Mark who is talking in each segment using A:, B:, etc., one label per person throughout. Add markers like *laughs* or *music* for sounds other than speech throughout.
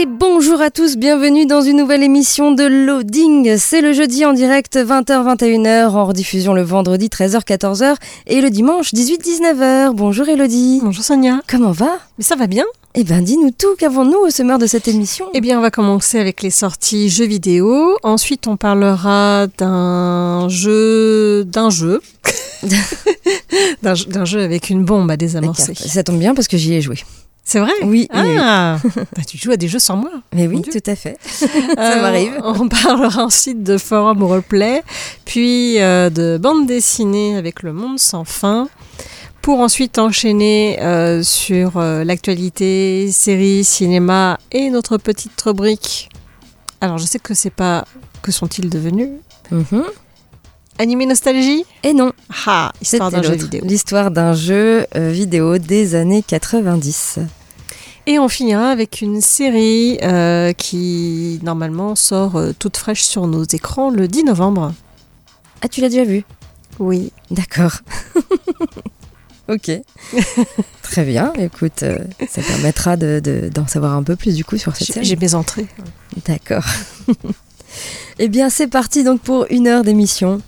A: Et bonjour à tous, bienvenue dans une nouvelle émission de Loading. C'est le jeudi en direct 20h-21h, en rediffusion le vendredi 13h-14h et le dimanche 18-19h. Bonjour Elodie.
B: Bonjour Sonia.
A: Comment va?
B: Mais ça va bien.
A: Eh bien, dis-nous tout, qu'avons-nous au sommaire de cette émission?
B: Eh bien, on va commencer avec les sorties jeux vidéo. Ensuite, on parlera d'un jeu... d'un jeu. *laughs* d'un jeu avec une bombe à désamorcer.
A: Ça tombe bien parce que j'y ai joué.
B: C'est vrai
A: Oui.
B: Ah, oui. *laughs* bah, tu joues à des jeux sans moi.
A: Mais oui, tout à fait. *laughs* Ça m'arrive.
B: Euh, *laughs* on parlera ensuite de forum roleplay, puis euh, de bande dessinée avec le monde sans fin, pour ensuite enchaîner euh, sur l'actualité, séries, cinéma et notre petite rubrique. Alors, je sais que c'est pas que sont-ils devenus?
A: Mm -hmm.
B: Animé nostalgie
A: Et non.
B: Ah, histoire d'un jeu vidéo.
A: L'histoire d'un jeu euh, vidéo des années 90.
B: Et on finira avec une série euh, qui normalement sort euh, toute fraîche sur nos écrans le 10 novembre.
A: Ah, tu l'as déjà vu?
B: Oui.
A: D'accord. *laughs* ok. *laughs* Très bien. Écoute, euh, ça permettra d'en de, de, savoir un peu plus du coup sur cette série.
B: J'ai mes entrées.
A: D'accord. *laughs* Eh bien, c'est parti donc pour une heure d'émission.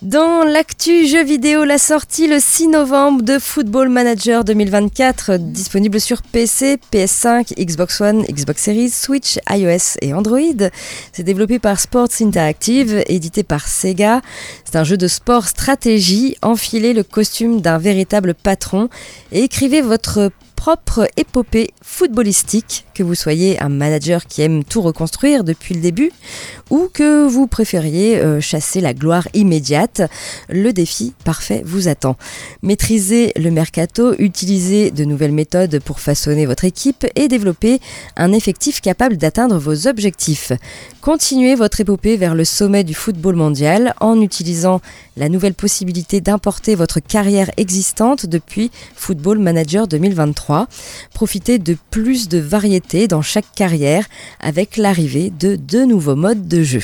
A: Dans l'actu jeu vidéo, la sortie le 6 novembre de Football Manager 2024, disponible sur PC, PS5, Xbox One, Xbox Series, Switch, iOS et Android. C'est développé par Sports Interactive, édité par Sega. C'est un jeu de sport stratégie. Enfilez le costume d'un véritable patron et écrivez votre propre épopée footballistique, que vous soyez un manager qui aime tout reconstruire depuis le début ou que vous préfériez euh, chasser la gloire immédiate, le défi parfait vous attend. Maîtrisez le mercato, utilisez de nouvelles méthodes pour façonner votre équipe et développer un effectif capable d'atteindre vos objectifs. Continuez votre épopée vers le sommet du football mondial en utilisant la nouvelle possibilité d'importer votre carrière existante depuis Football Manager 2023. Profitez de plus de variété dans chaque carrière avec l'arrivée de deux nouveaux modes de jeu.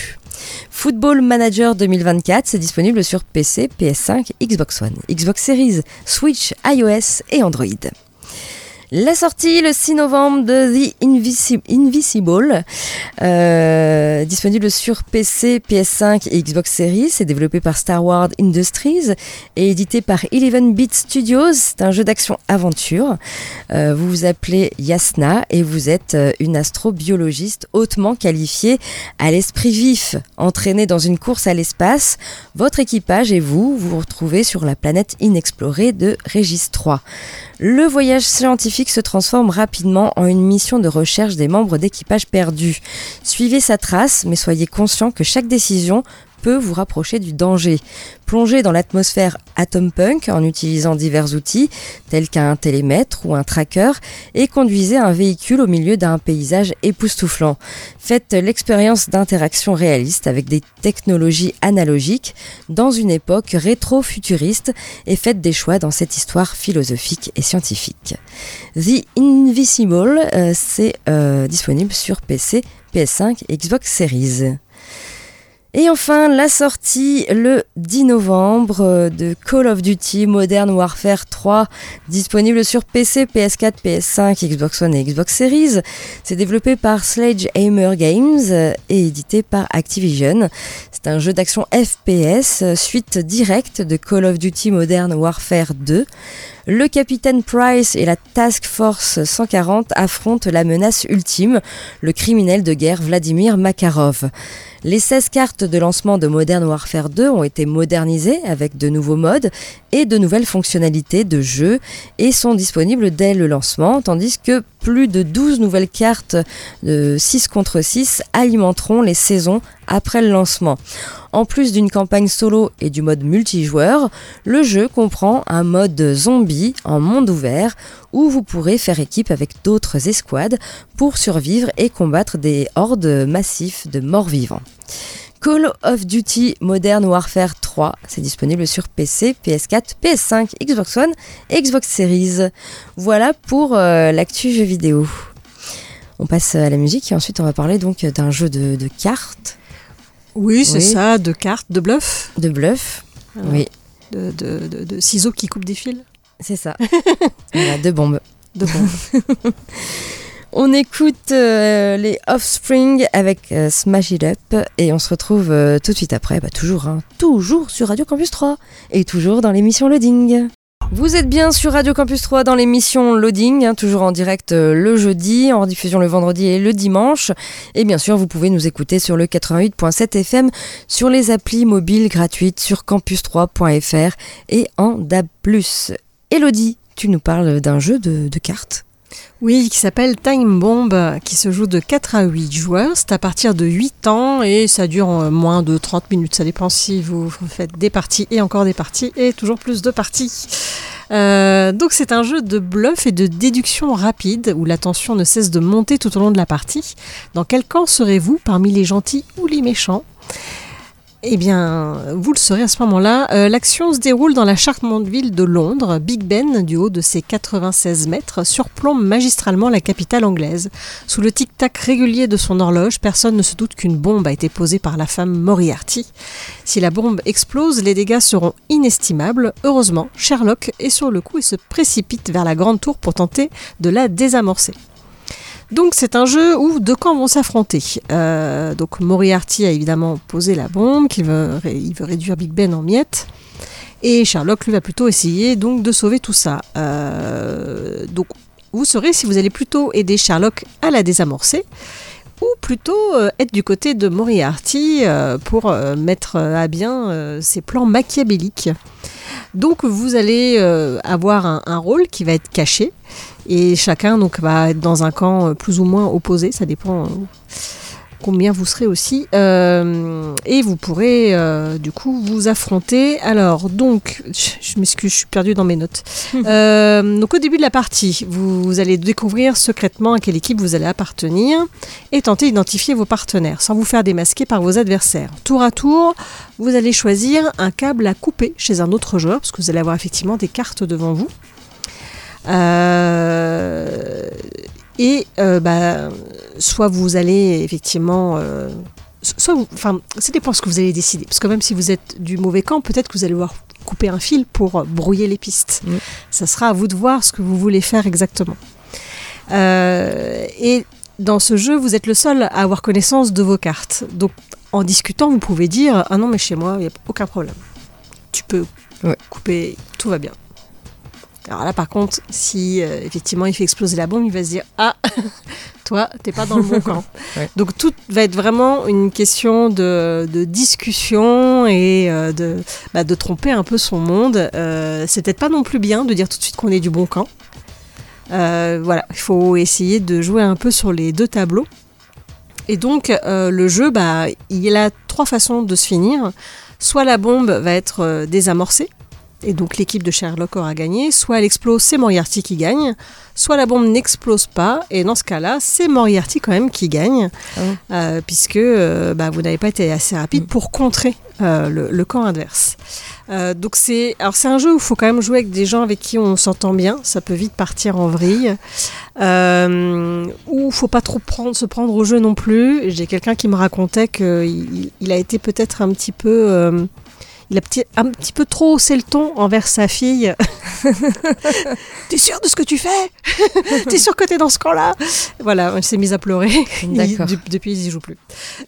A: Football Manager 2024, c'est disponible sur PC, PS5, Xbox One, Xbox Series, Switch, iOS et Android. La sortie le 6 novembre de The Invisible, euh, disponible sur PC, PS5 et Xbox Series. C'est développé par Star Wars Industries et édité par 11-Bit Studios. C'est un jeu d'action-aventure. Euh, vous vous appelez Yasna et vous êtes une astrobiologiste hautement qualifiée à l'esprit vif. Entraînée dans une course à l'espace, votre équipage et vous vous retrouvez sur la planète inexplorée de Régis 3. Le voyage scientifique se transforme rapidement en une mission de recherche des membres d'équipage perdus. Suivez sa trace, mais soyez conscient que chaque décision peut vous rapprocher du danger. Plongez dans l'atmosphère Atompunk en utilisant divers outils tels qu'un télémètre ou un tracker et conduisez un véhicule au milieu d'un paysage époustouflant. Faites l'expérience d'interaction réaliste avec des technologies analogiques dans une époque rétro-futuriste et faites des choix dans cette histoire philosophique et scientifique. The Invisible, euh, c'est euh, disponible sur PC, PS5 et Xbox Series. Et enfin, la sortie le 10 novembre de Call of Duty Modern Warfare 3, disponible sur PC, PS4, PS5, Xbox One et Xbox Series. C'est développé par Sledgehammer Games et édité par Activision. C'est un jeu d'action FPS, suite directe de Call of Duty Modern Warfare 2. Le capitaine Price et la Task Force 140 affrontent la menace ultime, le criminel de guerre Vladimir Makarov. Les 16 cartes de lancement de Modern Warfare 2 ont été modernisées avec de nouveaux modes et de nouvelles fonctionnalités de jeu et sont disponibles dès le lancement, tandis que Plus de 12 nouvelles cartes de 6 contre 6 alimenteront les saisons après le lancement. En plus d'une campagne solo et du mode multijoueur, le jeu comprend un mode zombie en monde ouvert où vous pourrez faire équipe avec d'autres escouades pour survivre et combattre des hordes massifs de morts-vivants. Call of Duty Modern Warfare 3, c'est disponible sur PC, PS4, PS5, Xbox One et Xbox Series. Voilà pour euh, l'actu jeu vidéo. On passe à la musique et ensuite on va parler donc d'un jeu de, de cartes.
B: Oui, c'est
A: Oui.
B: ça, de cartes, de bluff,
A: De bluff.
B: Voilà.
A: Oui,
B: de, de- de- de ciseaux qui coupent des fils,
A: c'est ça. *laughs* voilà, de bombes.
B: de bombes. *laughs*
A: On écoute euh, les Offspring avec euh, Smash It Up et on se retrouve euh, tout de suite après, bah, toujours, hein, toujours sur Radio Campus 3 et toujours dans l'émission Loading. Vous êtes bien sur Radio Campus 3 dans l'émission Loading, hein, toujours en direct le jeudi, en rediffusion le vendredi et le dimanche. Et bien sûr, vous pouvez nous écouter sur le 88.7 FM, sur les applis mobiles gratuites, sur campus3.fr et en DAB+. Elodie, tu nous parles d'un jeu de cartes?
B: Oui, qui s'appelle Time Bomb, qui se joue de 4 à 8 joueurs. C'est à partir de 8 ans et ça dure euh, moins de 30 minutes. Ça dépend si vous faites des parties et encore des parties et toujours plus de parties. Euh, donc c'est un jeu de bluff et de déduction rapide où la tension ne cesse de monter tout au long de la partie. Dans quel camp serez-vous parmi les gentils ou les méchants? Eh bien, vous le saurez à ce moment-là. Euh, L'action se déroule dans la Charmante-Ville de Londres. Big Ben, du haut de ses 96 mètres, surplombe magistralement la capitale anglaise. Sous le tic-tac régulier de son horloge, personne ne se doute qu'une bombe a été posée par la femme Moriarty. Si la bombe explose, les dégâts seront inestimables. Heureusement, Sherlock est sur le coup et se précipite vers la grande tour pour tenter de la désamorcer. Donc c'est un jeu où deux camps vont s'affronter. Euh, donc Moriarty a évidemment posé la bombe, qu'il veut, il veut réduire Big Ben en miettes. Et Sherlock, lui, va plutôt essayer donc de sauver tout ça. Euh, donc vous saurez si vous allez plutôt aider Sherlock à la désamorcer ou plutôt euh, être du côté de Moriarty pour mettre à bien ses plans machiavéliques. Donc vous allez euh, avoir un, rôle qui va être caché. Et chacun donc va être dans un camp euh, plus ou moins opposé, ça dépend euh, combien vous serez aussi Euh, et vous pourrez euh, du coup vous affronter. Alors donc je, je m'excuse, je suis perdue dans mes notes. *laughs* Euh, donc au début de la partie, vous, vous allez découvrir secrètement à quelle équipe vous allez appartenir et tenter d'identifier vos partenaires sans vous faire démasquer par vos adversaires. Tour à tour, vous allez choisir un câble à couper chez un autre joueur parce que vous allez avoir effectivement des cartes devant vous. Euh, et euh, bah, soit vous allez effectivement. euh, soit vous- enfin, ça dépend ce que vous allez décider. Parce que même si vous êtes du mauvais camp, peut-être que vous allez devoir couper un fil pour brouiller les pistes. Ça sera à vous de voir ce que vous voulez faire exactement. Euh, et dans ce jeu, vous êtes le seul à avoir connaissance de vos cartes. Donc, en discutant, vous pouvez dire Ah non, mais chez moi, il n'y a aucun problème. Tu peux
A: Ouais.
B: couper, tout va bien. Alors là, par contre, si euh, effectivement il fait exploser la bombe, il va se dire Ah, *laughs* toi, t'es pas dans le bon camp. *laughs*
A: Ouais.
B: Donc tout va être vraiment une question de, de discussion et euh, de, bah, de tromper un peu son monde. Euh, c'est peut-être pas non plus bien de dire tout de suite qu'on est du bon camp. Euh, voilà, il faut essayer de jouer un peu sur les deux tableaux. Et donc, le jeu, bah, il a trois façons de se finir. Soit la bombe va être désamorcée, et donc l'équipe de Sherlock aura gagné. Soit elle explose, c'est Moriarty qui gagne. Soit la bombe n'explose pas, et dans ce cas-là, c'est Moriarty quand même qui gagne,
A: Ah
B: euh, puisque euh, bah, vous n'avez pas été assez rapide pour contrer euh, le, le camp adverse. Donc c'est, alors c'est un jeu où il faut quand même jouer avec des gens avec qui on s'entend bien. Ça peut vite partir en vrille. Où faut pas trop prendre, se prendre au jeu non plus. J'ai quelqu'un qui me racontait qu'il il, il a été peut-être un petit peu il a petit- un petit peu trop haussé le ton envers sa fille. *laughs* T'es sûr de ce que tu fais? *laughs* T'es sûr que t'es dans ce camp-là? Voilà, elle s'est mise à pleurer.
A: D'accord.
B: Il- depuis, ils y jouent plus.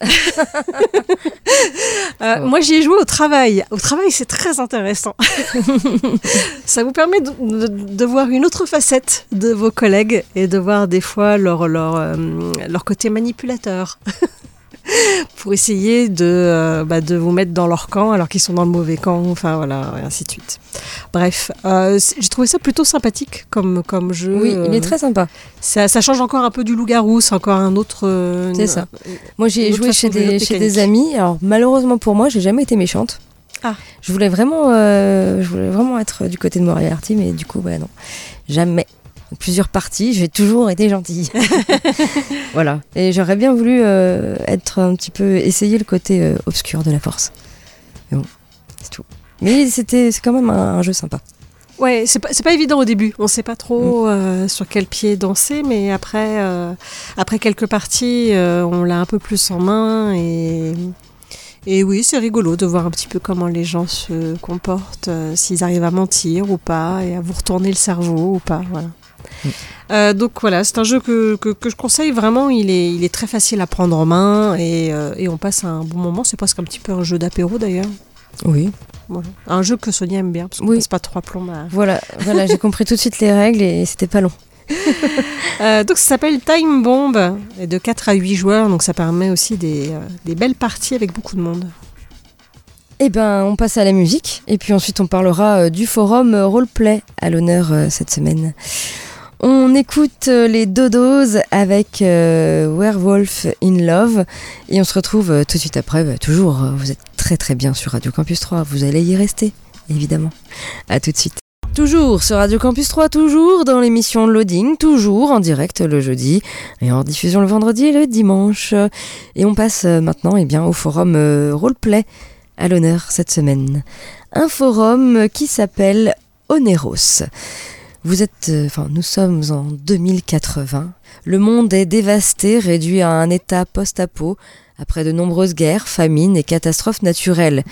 B: *laughs* Euh, Moi, j'y ai joué au travail. Au travail, c'est très intéressant. Ça vous permet de, de- de voir une autre facette de vos collègues et de voir des fois leur, leur, euh, leur côté manipulateur. Pour essayer de, euh, bah, de vous mettre dans leur camp alors qu'ils sont dans le mauvais camp, enfin voilà, et ainsi de suite. Bref, euh, j'ai trouvé ça plutôt sympathique comme, comme jeu.
A: Oui, il est
B: euh,
A: très sympa.
B: ça, ça change encore un peu du loup-garou, c'est encore un autre.
A: C'est ça. Moi, j'ai joué chez des, chez des amis. Alors, malheureusement pour moi, j'ai jamais été méchante.
B: Ah.
A: Je voulais vraiment, euh, je voulais vraiment être du côté de Moriarty, mais du coup, bah non, jamais. Plusieurs parties, j'ai toujours été gentille. *laughs* voilà. Et j'aurais bien voulu euh, être un petit peu essayer le côté euh, obscur de la force. Mais bon, c'est tout. Mais c'était, c'est quand même un, un jeu sympa.
B: Ouais, c'est pas, pas évident au début. On sait pas trop euh, sur quel pied danser, mais après, après quelques parties, on l'a un peu plus en main et. Et oui, c'est rigolo de voir un petit peu comment les gens se comportent, s'ils arrivent à mentir ou pas, et à vous retourner le cerveau ou pas. Voilà. Euh, donc voilà, c'est un jeu que, que, que je conseille vraiment. Il est, il est très facile à prendre en main et, euh, et on passe un bon moment. C'est presque un petit peu un jeu d'apéro d'ailleurs.
A: Oui.
B: Voilà. Un jeu que Sonia aime bien parce qu'on
A: Oui.
B: passe pas trois plombs à,
A: Voilà, voilà, j'ai compris tout de suite les règles et c'était pas long. *laughs*
B: Euh, donc ça s'appelle Time Bomb, et de 4 à 8 joueurs, donc ça permet aussi des, des belles parties avec beaucoup de monde.
A: Eh ben, on passe à la musique et puis ensuite on parlera du forum roleplay à l'honneur cette semaine. On écoute euh, les Dodos avec euh, Werewolf in Love et on se retrouve euh, tout de suite après. Bah, toujours, vous êtes très très bien sur Radio Campus 3, vous allez y rester, évidemment. À tout de suite. Toujours sur Radio Campus 3, toujours dans l'émission Loading, toujours en direct le jeudi et en diffusion le vendredi et le dimanche. Et on passe maintenant eh bien, au forum roleplay à l'honneur cette semaine. Un forum qui s'appelle Oneros. Vous êtes, euh, enfin, nous sommes en 2080. Le monde est dévasté, réduit à un état post-apo après de nombreuses guerres, famines et catastrophes naturelles.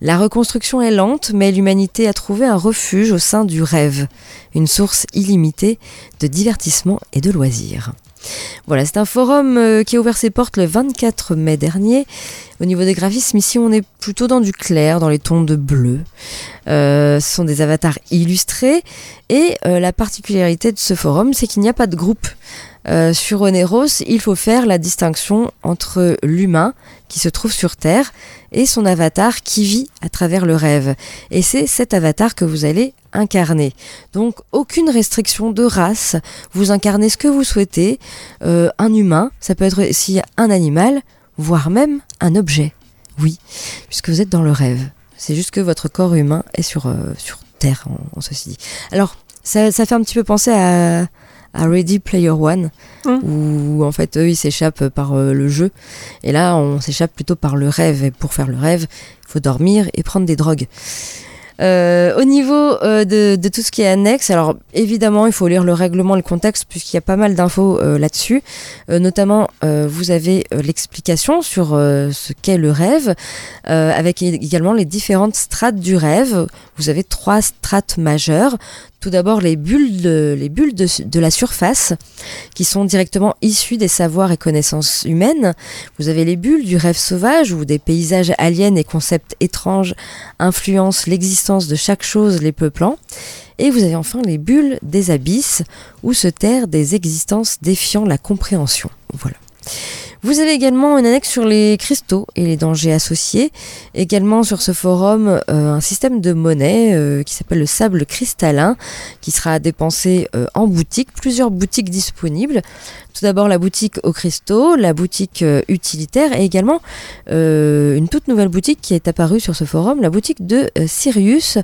A: La reconstruction est lente, mais l'humanité a trouvé un refuge au sein du rêve, une source illimitée de divertissement et de loisirs. Voilà, c'est un forum euh, qui a ouvert ses portes le 24 mai dernier. Au niveau des graphismes, ici, on est plutôt dans du clair, dans les tons de bleu. Euh, ce sont des avatars illustrés. Et euh, la particularité de ce forum, c'est qu'il n'y a pas de groupe. Sur Oneros, il faut faire la distinction entre l'humain qui se trouve sur Terre et son avatar qui vit à travers le rêve. Et c'est cet avatar que vous allez incarner. Donc aucune restriction de race, vous incarnez ce que vous souhaitez, Euh, un humain, ça peut être aussi un animal, voire même un objet. Oui, puisque vous êtes dans le rêve. C'est juste que votre corps humain est sur, euh, sur Terre, en, en ceci dit. Alors, ça, ça fait un petit peu penser à, à Ready Player One,
B: Mm.
A: où en fait, eux, ils s'échappent par euh, le jeu. Et là, on s'échappe plutôt par le rêve. Et pour faire le rêve, il faut dormir et prendre des drogues. Euh, au niveau euh, de, tout ce qui est annexe, alors évidemment il faut lire le règlement, le contexte puisqu'il y a pas mal d'infos euh, là-dessus. Notamment vous avez l'explication sur ce qu'est le rêve, avec également les différentes strates du rêve. Vous avez trois strates majeures. Tout d'abord les bulles, les bulles de, de la surface qui sont directement issues des savoirs et connaissances humaines. Vous avez les bulles du rêve sauvage où des paysages aliens et concepts étranges influencent l'existence de chaque chose les peuplant. Et vous avez enfin les bulles des abysses, où se terrent des existences défiant la compréhension. Voilà. Vous avez également une annexe sur les cristaux et les dangers associés. Également sur ce forum, euh, un système de monnaie euh, qui s'appelle le sable cristallin, qui sera dépensé euh, en boutique, plusieurs boutiques disponibles. Tout d'abord la boutique aux cristaux, la boutique euh, utilitaire et également euh, une toute nouvelle boutique qui est apparue sur ce forum, la boutique de euh, Sirius.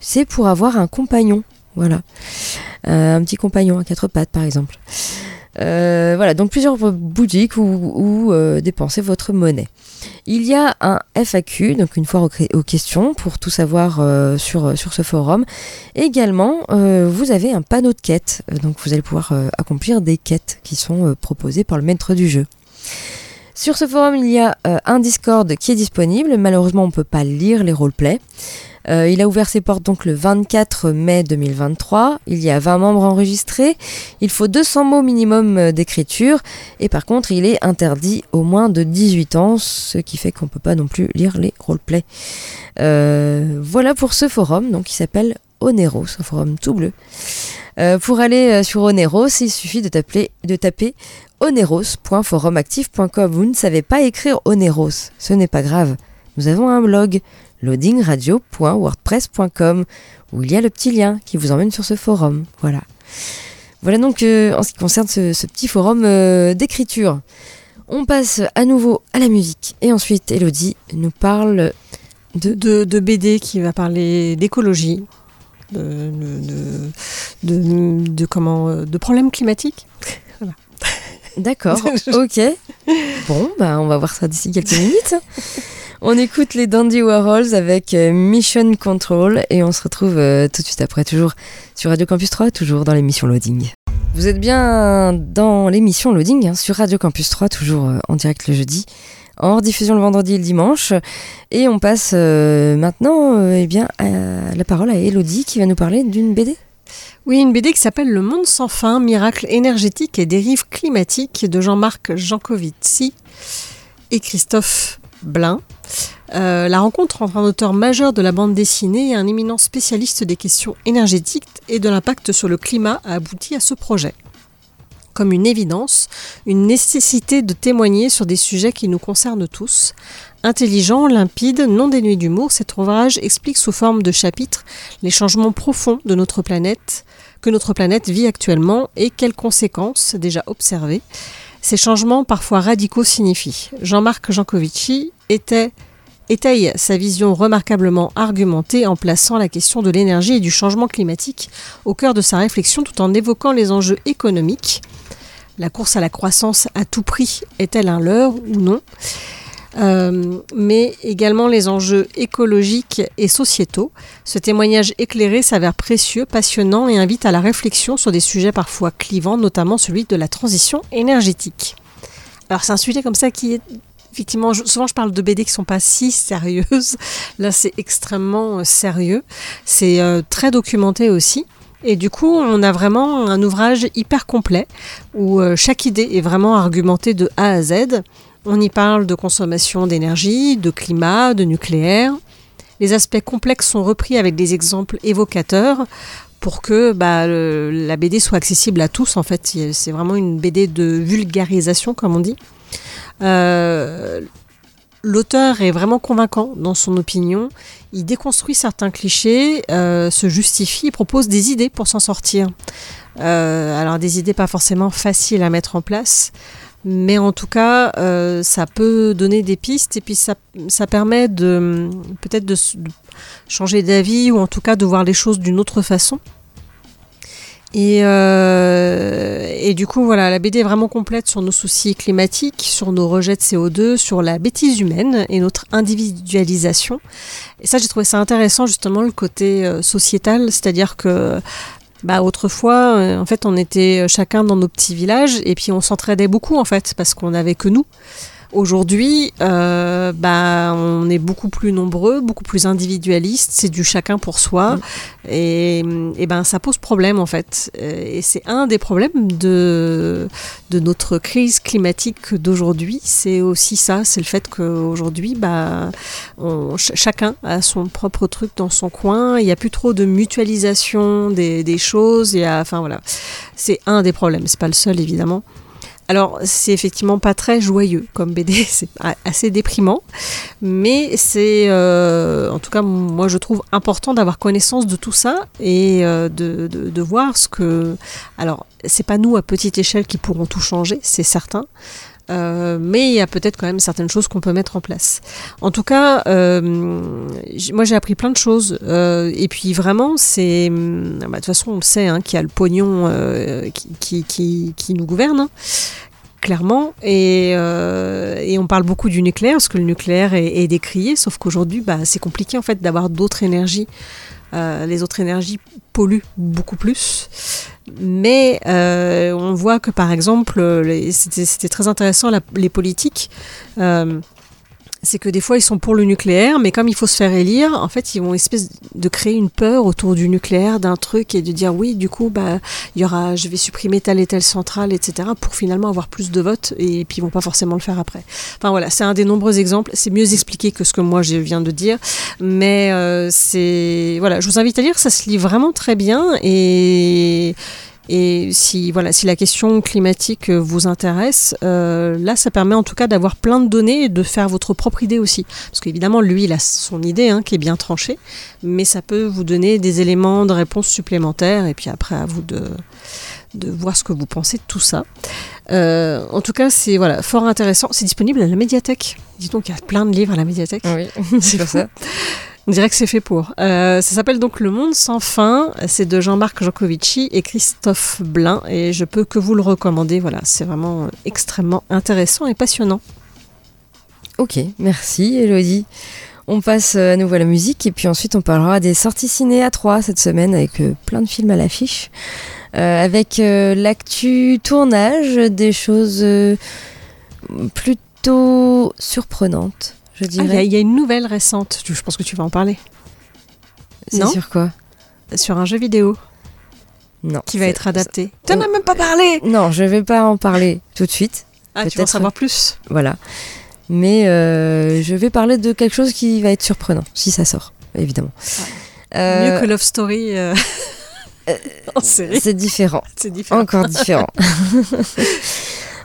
A: C'est pour avoir un compagnon. Voilà. Un petit compagnon à quatre pattes par exemple. Euh, voilà, donc plusieurs boutiques où, euh, dépenser votre monnaie. Il y a un FAQ, donc une fois aux, questions, pour tout savoir euh, sur, sur ce forum. Également, vous avez un panneau de quêtes, donc vous allez pouvoir accomplir des quêtes qui sont proposées par le maître du jeu. Sur ce forum, il y a un Discord qui est disponible. Malheureusement, on ne peut pas lire les roleplays. Euh, il a ouvert ses portes donc le 24 mai 2023. Il y a 20 membres enregistrés. Il faut 200 mots minimum euh, d'écriture. Et par contre, il est interdit au moins de 18 ans, ce qui fait qu'on peut pas non plus lire les roleplays. Euh, voilà pour ce forum, donc qui s'appelle Oneros, un forum tout bleu. Pour aller sur Oneros, il suffit de, taper, de. Vous ne savez pas écrire Oneros, ce n'est pas grave. Nous avons un blog, loadingradio.wordpress.com, où il y a le petit lien qui vous emmène sur ce forum. Voilà. Voilà donc euh, en ce qui concerne ce, ce petit forum euh, d'écriture. On passe à nouveau à la musique et ensuite Elodie nous parle de...
B: de, de BD qui va parler d'écologie, de, de, de, de comment, euh, de problèmes climatiques. Voilà.
A: D'accord, *laughs* ok. Bon, bah on va voir ça d'ici quelques minutes. On écoute les Dandy Warhols avec euh, Mission Control et on se retrouve euh, tout de suite après, toujours sur Radio Campus 3, toujours dans l'émission Loading. Vous êtes bien dans l'émission Loading hein, sur Radio Campus 3, toujours euh, en direct le jeudi, en rediffusion le vendredi et le dimanche. Et on passe maintenant eh bien, la parole à Elodie qui va nous parler d'une BD.
B: Oui, une BD qui s'appelle Le Monde sans fin, miracle énergétique et dérive climatique de Jean-Marc Jancovici et Christophe Blin. Euh, la rencontre entre un auteur majeur de la bande dessinée et un éminent spécialiste des questions énergétiques et de l'impact sur le climat a abouti à ce projet. Comme une évidence, une nécessité de témoigner sur des sujets qui nous concernent tous. Intelligent, limpide, non dénué d'humour, cet ouvrage explique sous forme de chapitres les changements profonds de notre planète, que notre planète vit actuellement et quelles conséquences déjà observées ces changements parfois radicaux signifient. Jean-Marc Jancovici était étaye sa vision remarquablement argumentée en plaçant la question de l'énergie et du changement climatique au cœur de sa réflexion tout en évoquant les enjeux économiques. La course à la croissance à tout prix est-elle un leurre ou non? Euh, mais également les enjeux écologiques et sociétaux. Ce témoignage éclairé s'avère précieux, passionnant et invite à la réflexion sur des sujets parfois clivants, notamment celui de la transition énergétique. Alors c'est un sujet comme ça qui est effectivement, souvent je parle de BD qui sont pas si sérieuses. *laughs* Là, c'est extrêmement euh, sérieux. C'est euh, très documenté aussi. Et du coup, on a vraiment un ouvrage hyper complet où chaque idée est vraiment argumentée de A à Z. On y parle de consommation d'énergie, de climat, de nucléaire. Les aspects complexes sont repris avec des exemples évocateurs pour que bah, la BD soit accessible à tous. En fait, c'est vraiment une BD de vulgarisation, comme on dit. Euh, L'auteur est vraiment convaincant dans son opinion. Il déconstruit certains clichés, euh, se justifie, propose des idées pour s'en sortir. Euh, alors des idées pas forcément faciles à mettre en place, mais en tout cas, euh, ça peut donner des pistes et puis ça, ça permet de peut-être de, changer d'avis ou en tout cas de voir les choses d'une autre façon. Et, euh, du coup, voilà, la BD est vraiment complète sur nos soucis climatiques, sur nos rejets de CO2, sur la bêtise humaine et notre individualisation. Et ça, j'ai trouvé ça intéressant, justement, le côté euh, sociétal, c'est-à-dire que bah, autrefois, euh, en fait, on était chacun dans nos petits villages et puis on s'entraidait beaucoup, en fait, parce qu'on n'avait que nous. Aujourd'hui, euh, bah, on est beaucoup plus nombreux, beaucoup plus individualistes, c'est du chacun pour soi, mmh. et, et, ben ça pose problème en fait. Et c'est un des problèmes de, de notre crise climatique d'aujourd'hui, c'est aussi ça, c'est le fait qu'aujourd'hui, bah, on, ch chacun a son propre truc dans son coin, il n'y a plus trop de mutualisation des, des choses, il y a, enfin voilà, c'est un des problèmes, c'est pas le seul évidemment. Alors, c'est effectivement pas très joyeux comme BD, *laughs* c'est assez déprimant, mais c'est, euh, en tout cas, moi je trouve important d'avoir connaissance de tout ça et euh, de, de, de, voir ce que. Alors, c'est pas nous à petite échelle qui pourrons tout changer, c'est certain. Euh, mais il y a peut-être quand même certaines choses qu'on peut mettre en place. En tout cas, euh, moi j'ai appris plein de choses. Euh, et puis vraiment, c'est. Bah, de toute façon, on sait hein, qu'il y a le pognon qui, qui, qui, qui, nous gouverne. Hein, clairement, et, et, on parle beaucoup du nucléaire, parce que le nucléaire est, est décrié, sauf qu'aujourd'hui, bah, c'est compliqué en fait d'avoir d'autres énergies. Les autres énergies polluent beaucoup plus. Mais euh, on voit que par exemple, c'était très intéressant, les politiques. Euh, c'est que des fois ils sont pour le nucléaire, mais comme il faut se faire élire, en fait ils vont espèce de créer une peur autour du nucléaire, d'un truc et de dire oui, du coup bah il y aura, je vais supprimer telle et telle centrale, etc. pour finalement avoir plus de votes et puis ils vont pas forcément le faire après. Enfin voilà, c'est un des nombreux exemples. C'est mieux expliqué que ce que moi je viens de dire, mais euh, c'est voilà, je vous invite à lire, ça se lit vraiment très bien et et si, voilà, si la question climatique vous intéresse, euh, là, ça permet en tout cas d'avoir plein de données et de faire votre propre idée aussi. Parce qu'évidemment, lui, il a son idée hein, qui est bien tranchée, mais ça peut vous donner des éléments de réponse supplémentaires. Et puis après, à vous de, de voir ce que vous pensez de tout ça. Euh, en tout cas, c'est voilà, fort intéressant. C'est disponible à la médiathèque. Dis donc, il y a plein de livres à la médiathèque.
A: Oui, *laughs* c'est pour ça.
B: On dirait que c'est fait pour. Euh, ça s'appelle donc Le Monde sans fin. C'est de Jean-Marc Jancovici et Christophe Blain. Et je peux que vous le recommander. Voilà, c'est vraiment extrêmement intéressant et passionnant.
A: Ok, merci Elodie. On passe à nouveau à la musique et puis ensuite on parlera des sorties ciné à 3 cette semaine avec euh, plein de films à l'affiche. Euh, avec l'actu tournage, des choses plutôt surprenantes, je
B: Ah, Il y, a- y une nouvelle récente. Je pense que tu vas en parler.
A: c'est
B: non
A: sur quoi?
B: Sur un jeu vidéo
A: Non.
B: qui va être adapté. Tu n'en as même pas parlé
A: Non, je vais pas en parler tout de suite.
B: Ah, tu veux en savoir plus
A: Voilà. Mais euh, je vais parler de quelque chose qui va être surprenant, si ça sort, évidemment. Euh,
B: Mieux que Love Story euh, *laughs* en série.
A: c'est différent.
B: C'est différent.
A: Encore différent. *laughs*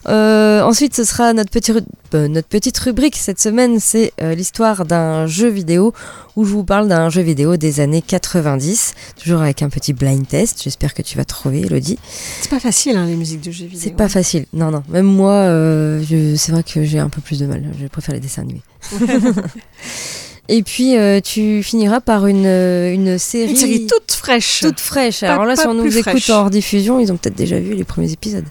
A: Euh, ensuite, ce sera notre, petit ru- euh, notre petite rubrique cette semaine, c'est euh, l'histoire d'un jeu vidéo où je vous parle d'un jeu vidéo des années 90, toujours avec un petit blind test. J'espère que tu vas trouver, Elodie.
B: C'est pas facile, hein, les musiques de jeux vidéo.
A: C'est pas facile. Non, non. Même moi, euh, c'est vrai que j'ai un peu plus de mal. Je préfère les dessins animés. *laughs* Et puis, euh, tu finiras par une, une série.
B: Une série toute fraîche.
A: toute fraîche.
B: Pas-
A: Alors là, si on nous écoute
B: fraîche.
A: en rediffusion, ils ont peut-être déjà vu les premiers épisodes.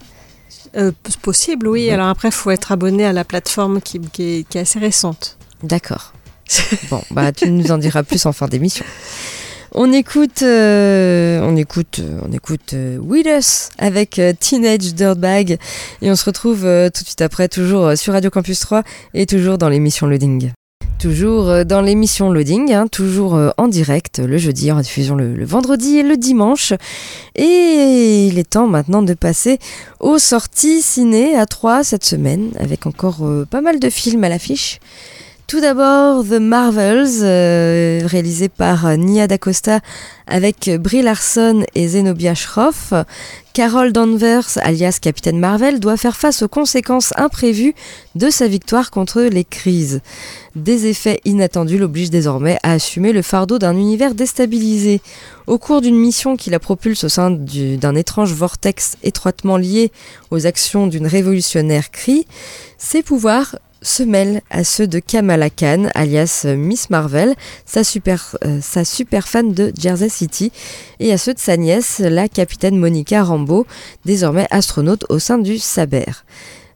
B: Euh, possible, oui. Alors après, il faut être abonné à la plateforme qui, qui est, qui est assez récente.
A: D'accord. *laughs* bon, bah tu nous en diras plus en fin d'émission. On écoute, euh, on écoute, euh, on écoute euh, avec euh, Teenage Dirtbag et on se retrouve euh, tout de suite après, toujours sur Radio Campus 3 et toujours dans l'émission Loading. Toujours euh, dans l'émission Loading, hein, toujours euh, en direct le jeudi, en diffusion le, vendredi et le dimanche. Et il est temps maintenant de passer aux sorties ciné à 3 cette semaine, avec encore euh, pas mal de films à l'affiche. Tout d'abord, The Marvels, euh, réalisé par euh, Nia DaCosta avec euh, Brie Larson et Zenobia Shroff. Carol Danvers, alias Capitaine Marvel, doit faire face aux conséquences imprévues de sa victoire contre les crises. Des effets inattendus l'obligent désormais à assumer le fardeau d'un univers déstabilisé. Au cours d'une mission qui la propulse au sein du- d'un étrange vortex étroitement lié aux actions d'une révolutionnaire Kree, ses pouvoirs se mêlent à ceux de Kamala Khan, alias euh, Miss Marvel, sa super, euh, sa super fan de Jersey City, et à ceux de sa nièce, la capitaine Monica Rambeau, désormais astronaute au sein du Saber.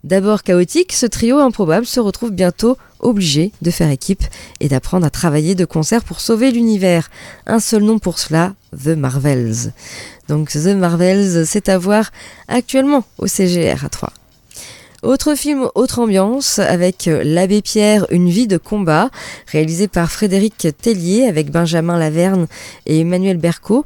A: D'abord chaotique, ce trio improbable se retrouve bientôt obligé de faire équipe et d'apprendre à travailler de concert pour sauver l'univers. Un seul nom pour cela, The Marvels. Donc The Marvels, c'est à voir actuellement au CGR à 3. Autre film, autre ambiance, avec euh, L'Abbé Pierre, Une vie de combat, réalisé par Frédéric Tellier avec Benjamin Laverne et Emmanuel Berco.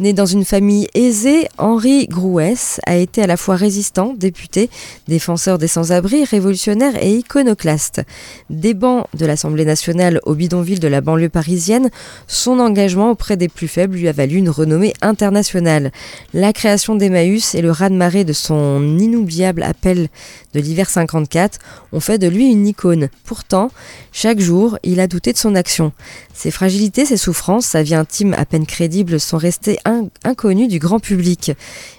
A: Né dans une famille aisée, Henri Grouès a été à la fois résistant, député, défenseur des sans-abri, révolutionnaire et iconoclaste. Des bancs de l'Assemblée nationale au bidonville de la banlieue parisienne, son engagement auprès des plus faibles lui a valu une renommée internationale. La création d'Emmaüs et le raz-de-marée de son inoubliable appel de l'hiver 54 ont fait de lui une icône. Pourtant, chaque jour, il a douté de son action. Ses fragilités, ses souffrances, sa vie intime à peine crédible sont restées in- inconnues du grand public.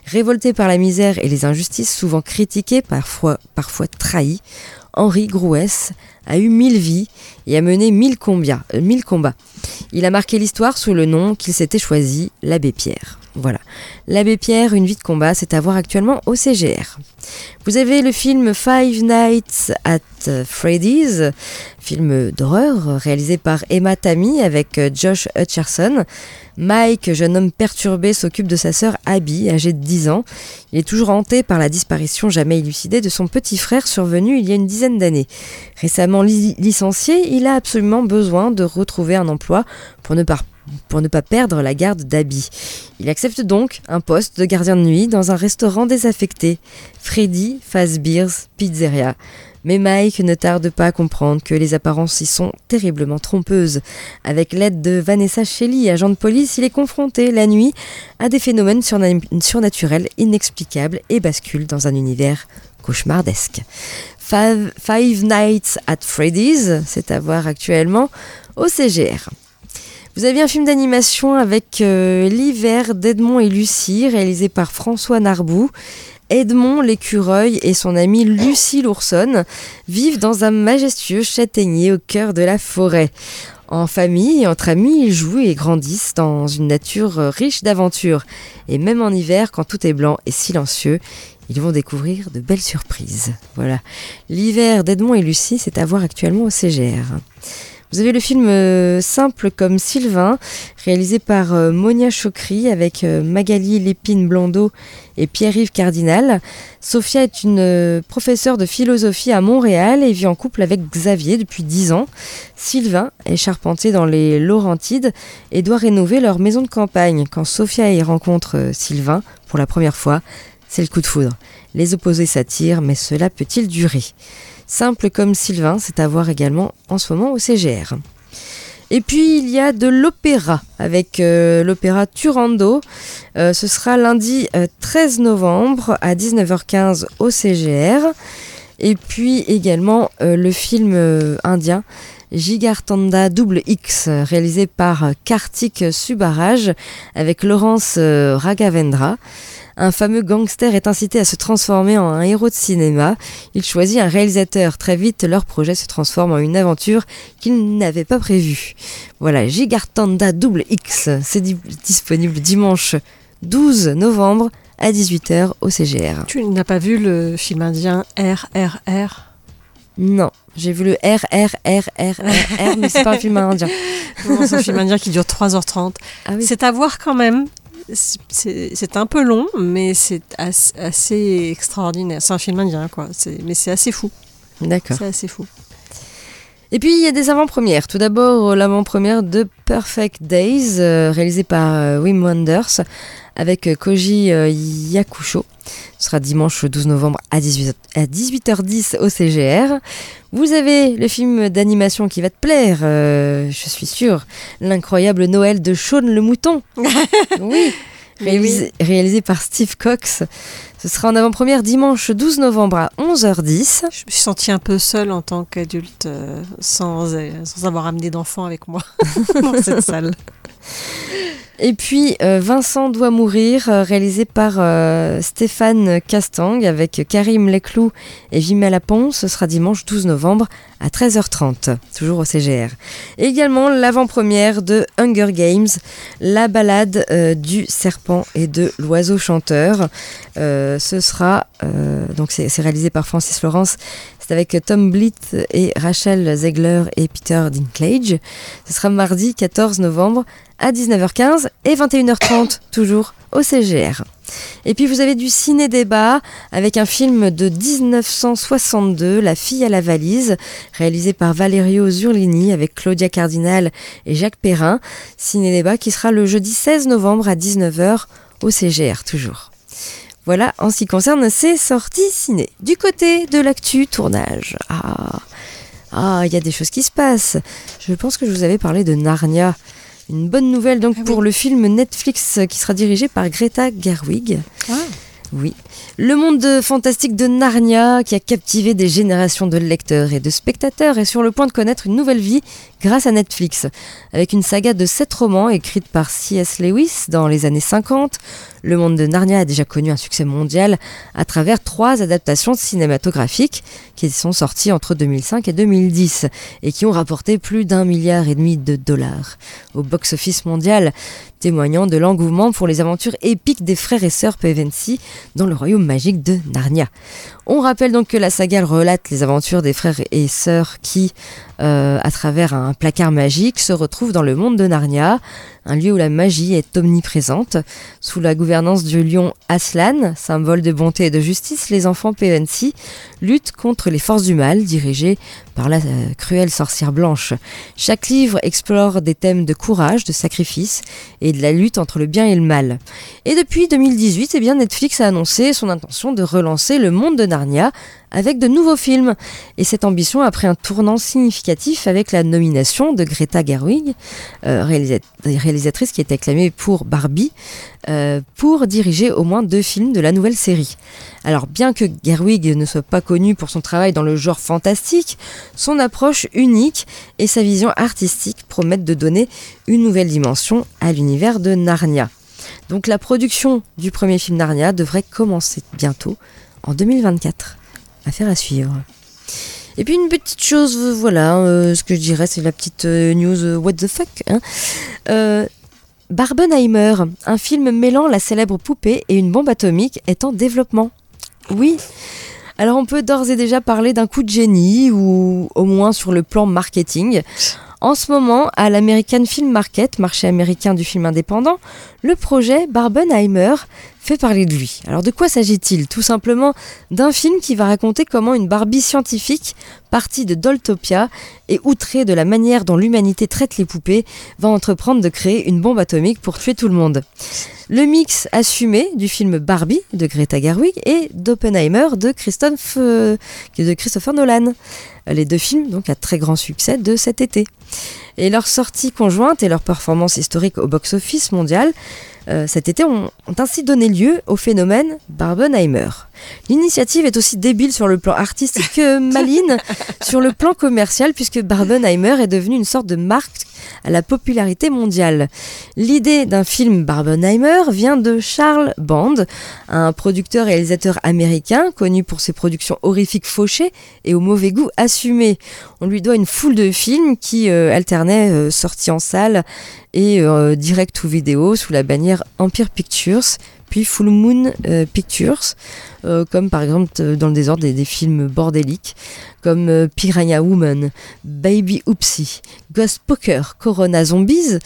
A: Révolté par la misère et les injustices souvent critiquées, parfois, parfois trahies, Henri Grouès a eu mille vies et a mené mille combats. Il a marqué l'histoire sous le nom qu'il s'était choisi, l'abbé Pierre. Voilà. L'abbé Pierre, une vie de combat, c'est à voir actuellement au CGR. Vous avez le film Five Nights at Freddy's, film d'horreur réalisé par Emma Tammy avec euh, Josh Hutcherson. Mike, jeune homme perturbé, s'occupe de sa sœur Abby, âgée de 10 ans. Il est toujours hanté par la disparition jamais élucidée de son petit frère survenu il y a une dizaine d'années. Récemment licencié, il a absolument besoin de retrouver un emploi pour ne pas pour ne pas perdre la garde d'Abby. Il accepte donc un poste de gardien de nuit dans un restaurant désaffecté, Freddy Fazbear's Pizzeria. Mais Mike ne tarde pas à comprendre que les apparences y sont terriblement trompeuses. Avec l'aide de Vanessa Shelley, agent de police, il est confronté la nuit à des phénomènes surnaturels inexplicables et bascule dans un univers cauchemardesque. Five, Nights at Freddy's, c'est à voir actuellement au CGR. Vous avez un film d'animation avec euh, l'hiver d'Edmond et Lucie, réalisé par François Narbou. Edmond l'écureuil et son amie Lucie l'ourson vivent dans un majestueux châtaignier au cœur de la forêt. En famille et entre amis, ils jouent et grandissent dans une nature riche d'aventures. Et même en hiver, quand tout est blanc et silencieux, ils vont découvrir de belles surprises. Voilà. L'hiver d'Edmond et Lucie, c'est à voir actuellement au CGR. Vous avez le film euh, Simple comme Sylvain, réalisé par euh, Monia Chokri avec euh, Magali Lépine Blondeau et Pierre-Yves Cardinal. Sophia est une professeure de philosophie à Montréal et vit en couple avec Xavier depuis 10 ans. Sylvain est charpentier dans les Laurentides et doit rénover leur maison de campagne. Quand Sophia y rencontre Sylvain pour la première fois, c'est le coup de foudre. Les opposés s'attirent, mais cela peut-il durer? Simple comme Sylvain, c'est à voir également en ce moment au CGR. Et puis il y a de l'opéra avec euh, l'opéra Turando. Euh, ce sera lundi 13 euh, novembre à 19h15 au CGR. Et puis également le film indien Gigartanda Double X réalisé par Kartik Subaraj avec Laurence Raghavendra. Un fameux gangster est incité à se transformer en un héros de cinéma. Il choisit un réalisateur. Très vite, leur projet se transforme en une aventure qu'il n'avait pas prévue. Voilà, Gigartanda Double X, c'est disponible dimanche 12 novembre à 18h au CGR.
B: Tu n'as pas vu le film indien RRR
A: non, j'ai vu le RRRRR, mais c'est pas un film indien. *laughs*
B: c'est un film indien qui dure 3h30. Ah c'est à voir quand même c'est un peu long, mais c'est assez, extraordinaire. C'est un film indien, quoi. Mais c'est assez fou.
A: D'accord.
B: C'est assez fou.
A: Et puis il y a des avant-premières. Tout d'abord l'avant-première de Perfect Days, euh, réalisé par euh, Wim Wonders, avec euh, Koji Yakusho. Ce sera dimanche 12 novembre à, 18, à 18h10 au CGR. Vous avez le film d'animation qui va te plaire, je suis sûre. L'incroyable Noël de Shaun le Mouton. *laughs* oui. Réalisé, réalisé, par Steve Cox. Ce sera en avant-première dimanche 12 novembre à 11h10.
B: Je me suis sentie un peu seule en tant qu'adulte euh, sans, euh, sans avoir amené d'enfants avec moi *laughs* dans cette salle. *laughs*
A: Et puis euh, Vincent doit mourir, réalisé par Stéphane Castang avec Karim Leclou et Vimela Pont. Ce sera dimanche 12 novembre à 13h30, toujours au CGR. Et également l'avant-première de Hunger Games, la balade du serpent et de l'oiseau chanteur. Euh, ce sera, euh, donc c'est réalisé par Francis Lawrence, c'est avec Tom Blitt et Rachel Zegler et Peter Dinklage. Ce sera mardi 14 novembre à 19h15 et 21h30, toujours au CGR. Et puis vous avez du ciné-débat avec un film de 1962, La fille à la valise, réalisé par Valerio Zurlini avec Claudia Cardinal et Jacques Perrin. Ciné-débat qui sera le jeudi 16 novembre à 19h au CGR toujours. Voilà en ce qui concerne ces sorties ciné. Du côté de l'actu tournage. Ah, ah, il y a des choses qui se passent. Je pense que je vous avais parlé de Narnia. Une bonne nouvelle donc ah pour le film Netflix qui sera dirigé par Greta Gerwig. Ah. Oui. Le monde fantastique de Narnia, qui a captivé des générations de lecteurs et de spectateurs, est sur le point de connaître une nouvelle vie grâce à Netflix. Avec une saga de sept romans écrite par C.S. Lewis dans les années 50, le monde de Narnia a déjà connu un succès mondial à travers trois adaptations cinématographiques qui sont sorties entre 2005 et 2010 et qui ont rapporté plus d'un milliard et demi de dollars au box-office mondial, témoignant de l'engouement pour les aventures épiques des frères et sœurs Pevensie dans le royaume magique de Narnia. On rappelle donc que la saga relate les aventures des frères et sœurs qui euh, à travers un placard magique, se retrouve dans le monde de Narnia, un lieu où la magie est omniprésente. Sous la gouvernance du lion Aslan, symbole de bonté et de justice, les enfants PNC luttent contre les forces du mal, dirigées par la euh, cruelle sorcière blanche. Chaque livre explore des thèmes de courage, de sacrifice et de la lutte entre le bien et le mal. Et depuis 2018, eh bien Netflix a annoncé son intention de relancer le monde de Narnia avec de nouveaux films. Et cette ambition a pris un tournant significatif avec la nomination de Greta Gerwig, euh, réalisatrice qui est acclamée pour Barbie, euh, pour diriger au moins deux films de la nouvelle série. Alors bien que Gerwig ne soit pas connue pour son travail dans le genre fantastique, son approche unique et sa vision artistique promettent de donner une nouvelle dimension à l'univers de Narnia. Donc la production du premier film Narnia devrait commencer bientôt en 2024 affaire à suivre. Et puis une petite chose, euh, voilà, euh, ce que je dirais, c'est la petite euh, news what the fuck. Hein. Barbenheimer, un film mêlant la célèbre poupée et une bombe atomique, est en développement. Oui. Alors on peut d'ores et déjà parler d'un coup de génie, ou au moins sur le plan marketing. En ce moment, à l'American Film Market, marché américain du film indépendant, le projet Barbenheimer fait parler de lui. Alors de quoi s'agit-il Tout simplement d'un film qui va raconter comment une Barbie scientifique, partie de Doltopia et outrée de la manière dont l'humanité traite les poupées, va entreprendre de créer une bombe atomique pour tuer tout le monde. Le mix assumé du film Barbie de Greta Gerwig et d'Oppenheimer de, euh, de Christopher Nolan. Les deux films donc à très grand succès de cet été. Et leur sortie conjointe et leur performance historique au box-office mondial euh, cet été ont, ainsi donné lieu au phénomène Barbenheimer. L'initiative est aussi débile sur le plan artistique que maline sur le plan commercial puisque Barbenheimer est devenu une sorte de marque à la popularité mondiale. L'idée d'un film Barbenheimer vient de Charles Band, un producteur réalisateur américain connu pour ses productions horrifiques fauchées et au mauvais goût assumé. On lui doit une foule de films qui euh, alternaient euh, sorties en salle et euh, direct ou vidéo sous la bannière Empire Pictures puis Full Moon euh, Pictures, euh, comme par exemple dans le désordre des, films bordéliques, comme Piranha Woman, Baby Oopsie, Ghost Poker, Corona Zombies,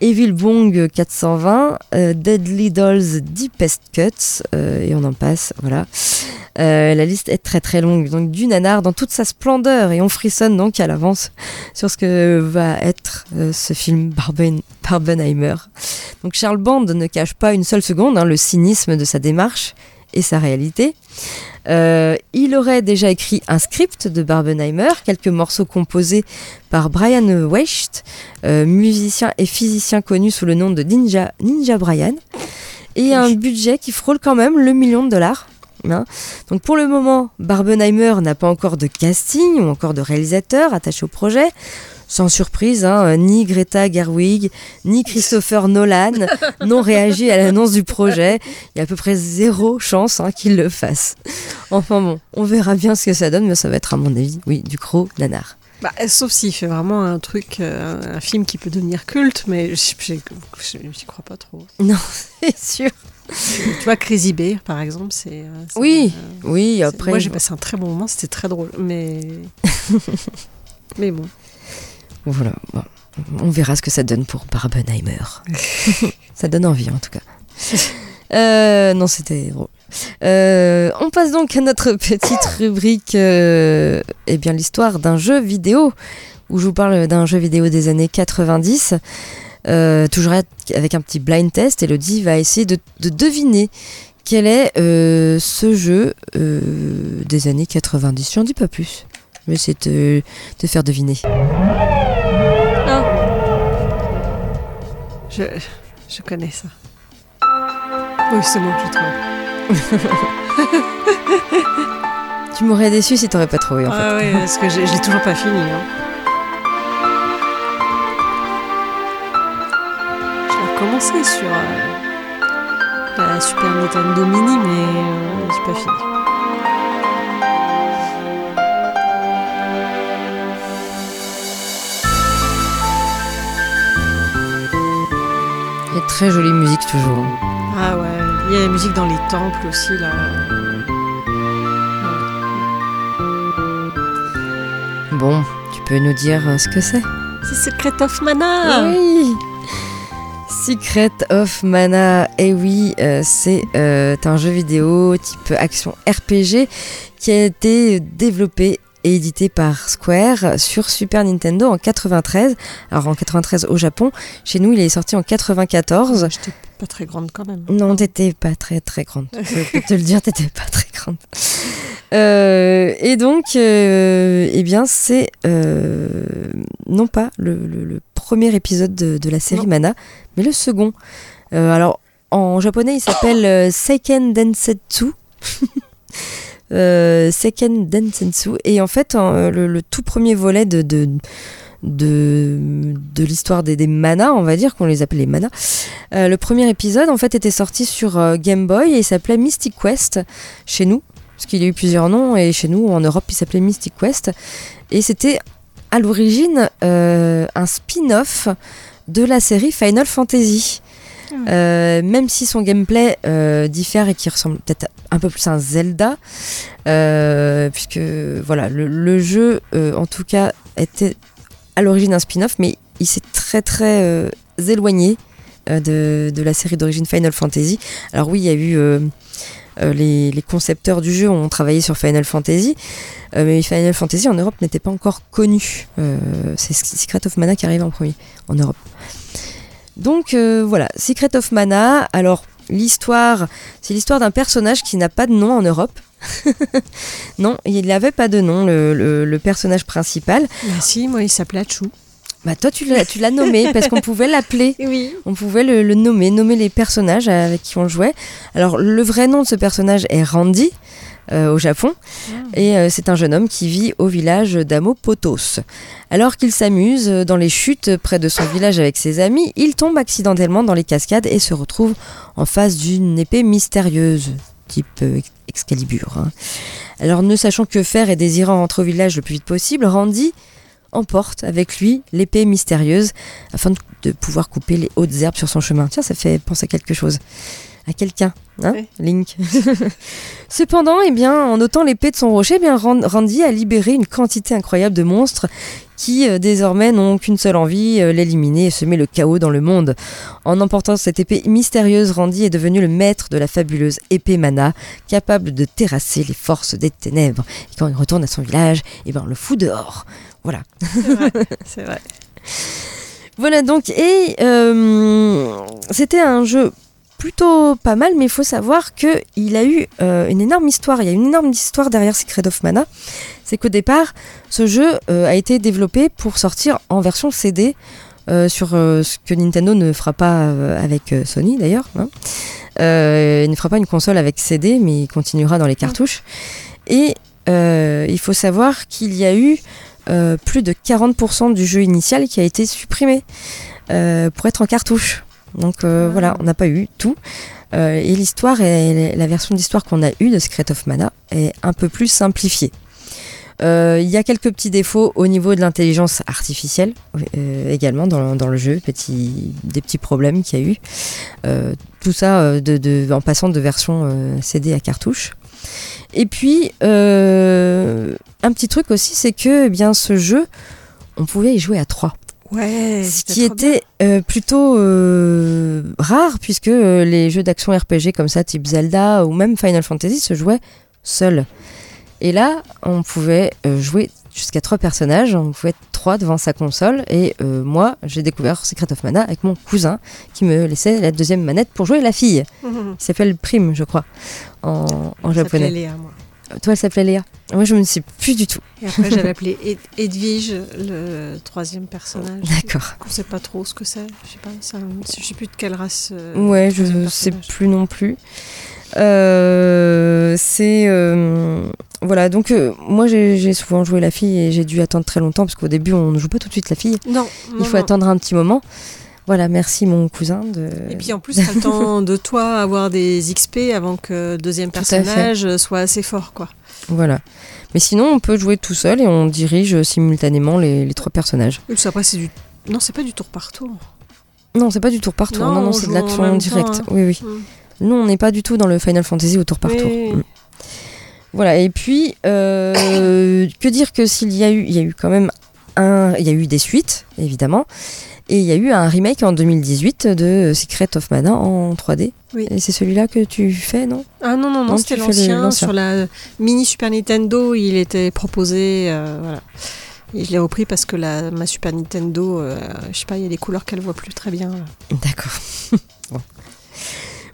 A: Evil Bong 420, Deadly Dolls Deepest Cuts, et on en passe, voilà. Euh, la liste est très très longue, donc du nanar dans toute sa splendeur et on frissonne donc à l'avance sur ce que va être euh, ce film Barben, Barbenheimer. Donc Charles Band ne cache pas une seule seconde hein, le cynisme de sa démarche et sa réalité. Euh, il aurait déjà écrit un script de Barbenheimer, quelques morceaux composés par Brian Wecht, musicien et physicien connu sous le nom de Ninja, Ninja Brian, et un budget qui frôle quand même le million de dollars. Hein. Donc pour le moment, Barbenheimer n'a pas encore de casting ou encore de réalisateur attaché au projet. Sans surprise, hein, ni Greta Gerwig, ni Christopher Nolan *laughs* n'ont réagi à l'annonce du projet. Il y a à peu près zéro chance hein, qu'ils le fassent. Enfin bon, on verra bien ce que ça donne, mais ça va être à mon avis, oui, du gros nanar.
B: Bah, sauf s'il fait vraiment un truc, euh, un film qui peut devenir culte, mais j'y crois pas trop. *laughs*
A: Non, c'est sûr
B: tu vois, Crazy Bear, par exemple, c'est. Euh,
A: oui, euh, oui, après.
B: Moi, j'ai passé un très bon moment, c'était très drôle, mais. *laughs* mais bon.
A: Voilà, on verra ce que ça donne pour Barbenheimer. *laughs* ça donne envie, en tout cas. Euh, non, c'était drôle. on passe donc à notre petite rubrique, eh bien l'histoire d'un jeu vidéo, où je vous parle d'un jeu vidéo des années 90. Euh, toujours avec un petit blind test, Elodie va essayer de, deviner quel est euh, ce jeu euh, des années 90. J'en dis pas plus. Vais essayer de te faire deviner.
B: Je, je connais ça. Oui, c'est bon, je trouve.
A: tu m'aurais déçu si t'aurais pas trouvé en
B: ah
A: fait.
B: oui, parce que je l'ai toujours pas fini. Hein. commencé sur euh, la Super Nintendo Mini, mais euh, j'ai pas fini.
A: Très jolie musique toujours.
B: Ah ouais, il y a la musique dans les temples aussi là.
A: Bon, tu peux nous dire euh, ce que c'est?
B: C'est Secret of Mana
A: Oui Secret of Mana, et oui, euh, c'est euh, un jeu vidéo type action RPG qui a été développé et édité par Square sur Super Nintendo en 93. Alors en 93 au Japon, chez nous il est sorti en 94.
B: J'étais pas très grande quand même.
A: Non, t'étais pas très très grande. *laughs* Je peux te le dire, t'étais pas très grande. Euh, et donc, euh, eh bien, c'est euh, non pas le, le- le premier épisode de, de la série
B: Non.
A: Mana, mais le second. Euh, alors, en japonais, il s'appelle Seiken Densetsu. *laughs* Euh, Seiken Densetsu. Et en fait, en- le, tout premier volet de, l'histoire des, des manas, on va dire qu'on les appelait les manas. Euh, le premier épisode, en fait, était sorti sur euh, Game Boy et il s'appelait Mystic Quest chez nous, parce qu'il y a eu plusieurs noms et chez nous, en Europe, il s'appelait Mystic Quest. Et c'était à l'origine euh, un spin-off de la série Final Fantasy. Euh, même si son gameplay euh, diffère et qui ressemble peut-être un peu plus à un Zelda, euh, puisque voilà, le, jeu en tout cas était à l'origine un spin-off, mais il s'est très très éloigné de, la série d'origine Final Fantasy. Alors oui, il y a eu les, concepteurs du jeu ont travaillé sur Final Fantasy, mais Final Fantasy en Europe n'était pas encore connu. C'est Secret of Mana qui arrive en premier en Europe. Donc euh, voilà, Secret of Mana. Alors l'histoire, c'est l'histoire d'un personnage qui n'a pas de nom en Europe. *laughs* non, il n'avait pas de nom, le, le- le personnage principal.
B: Bah si, moi il s'appelait Chou.
A: Bah toi tu l'as, tu l'as nommé parce qu'on pouvait l'appeler. *laughs*
B: Oui.
A: On pouvait le, le nommer, nommer les personnages avec qui on jouait. Alors le vrai nom de ce personnage est Randy. Euh, au Japon et euh, c'est un jeune homme qui vit au village d'Amopotos. Alors qu'il s'amuse euh, dans les chutes près de son village avec ses amis, il tombe accidentellement dans les cascades et se retrouve en face d'une épée mystérieuse, type Excalibur. hein. Alors ne sachant que faire et désirant rentrer au village le plus vite possible, Randy emporte avec lui l'épée mystérieuse afin de, de pouvoir couper les hautes herbes sur son chemin. Tiens, ça fait penser à quelque chose. À quelqu'un, hein,
B: Ouais.
A: Link. *laughs* Cependant, eh bien, en ôtant l'épée de son rocher, eh bien, Ran- Randy a libéré une quantité incroyable de monstres qui euh, désormais n'ont qu'une seule envie, euh, l'éliminer et semer le chaos dans le monde. En emportant cette épée mystérieuse, Randy est devenu le maître de la fabuleuse épée Mana, capable de terrasser les forces des ténèbres. Et quand il retourne à son village, eh ben, on le fout dehors. Voilà.
B: C'est vrai. *laughs* Vrai.
A: Voilà donc, et euh, c'était un jeu plutôt pas mal, mais il faut savoir qu'il a eu euh, une énorme histoire. Il y a une énorme histoire derrière Secret of Mana. C'est qu'au départ, ce jeu euh, a été développé pour sortir en version CD. euh, sur ce que Nintendo ne fera pas avec Sony d'ailleurs. hein. Il ne fera pas une console avec CD, mais il continuera dans les cartouches. Et il faut savoir qu'il y a eu plus de 40% du jeu initial qui a été supprimé pour être en cartouche. Donc euh, voilà, on n'a pas eu tout. Euh, et l'histoire, la version d'histoire qu'on a eue de Secret of Mana est un peu plus simplifiée. Euh, Il y a quelques petits défauts au niveau de l'intelligence artificielle également dans, le jeu, des petits problèmes qu'il y a eu. Tout ça en passant de version CD à cartouche. Et puis, un petit truc aussi, c'est que eh bien ce jeu, on pouvait y jouer à trois.
B: Ouais.
A: Ce qui était euh, plutôt euh, rare, puisque euh, les jeux d'action RPG comme ça, type Zelda ou même Final Fantasy, se jouaient seuls. Et là, on pouvait euh, jouer jusqu'à trois personnages, on pouvait être trois devant sa console. Et euh, moi, j'ai découvert Secret of Mana avec mon cousin qui me laissait la deuxième manette pour jouer la fille.
B: Mhm.
A: Il s'appelle Prime, je crois, en, japonais.
B: Léa, moi.
A: Toi, elle s'appelait Léa. Moi, je ne sais plus du tout.
B: Et après, j'avais appelé Ed- Edwige, le troisième personnage.
A: D'accord.
B: On sait pas trop ce que c'est. Je sais pas. c'est un- Je sais plus de quelle race. euh,
A: Ouais, je
B: troisième
A: sais plus non plus. Euh, c'est euh, voilà donc euh, moi j'ai j'ai souvent joué la fille et j'ai dû attendre très longtemps parce qu'au début on ne joue pas tout de suite la fille
B: Non.
A: il
B: non,
A: faut
B: non.
A: attendre un petit moment voilà merci mon cousin de
B: Et puis en plus, le temps de toi avoir des XP avant que deuxième personnage soit assez fort, quoi.
A: voilà mais sinon on peut jouer tout seul et on dirige simultanément les, les trois personnages
B: Et après, c'est du. Non, c'est pas du tour par tour.
A: non c'est pas du tour par tour
B: Non,
A: non non,
B: on
A: c'est de l'action directe
B: hein.
A: oui oui
B: Mm.
A: nous on n'est pas du tout dans le Final Fantasy au tour par tour. Mm. Voilà, et puis, euh, *coughs* que dire que s'il y a eu, il y a eu quand même un, il y a eu des suites, évidemment. Et il y a eu un remake en 2018 de Secret of Mana en 3D.
B: Oui.
A: Et c'est celui-là que tu fais, non?
B: Ah non, non, non,
A: Non,
B: c'était l'ancien. Sur la mini Super Nintendo, il était proposé. euh, voilà. Et je l'ai repris parce que la, ma Super Nintendo, euh, je sais pas, il y a des couleurs qu'elle voit plus très bien.
A: D'accord. *laughs* Bon.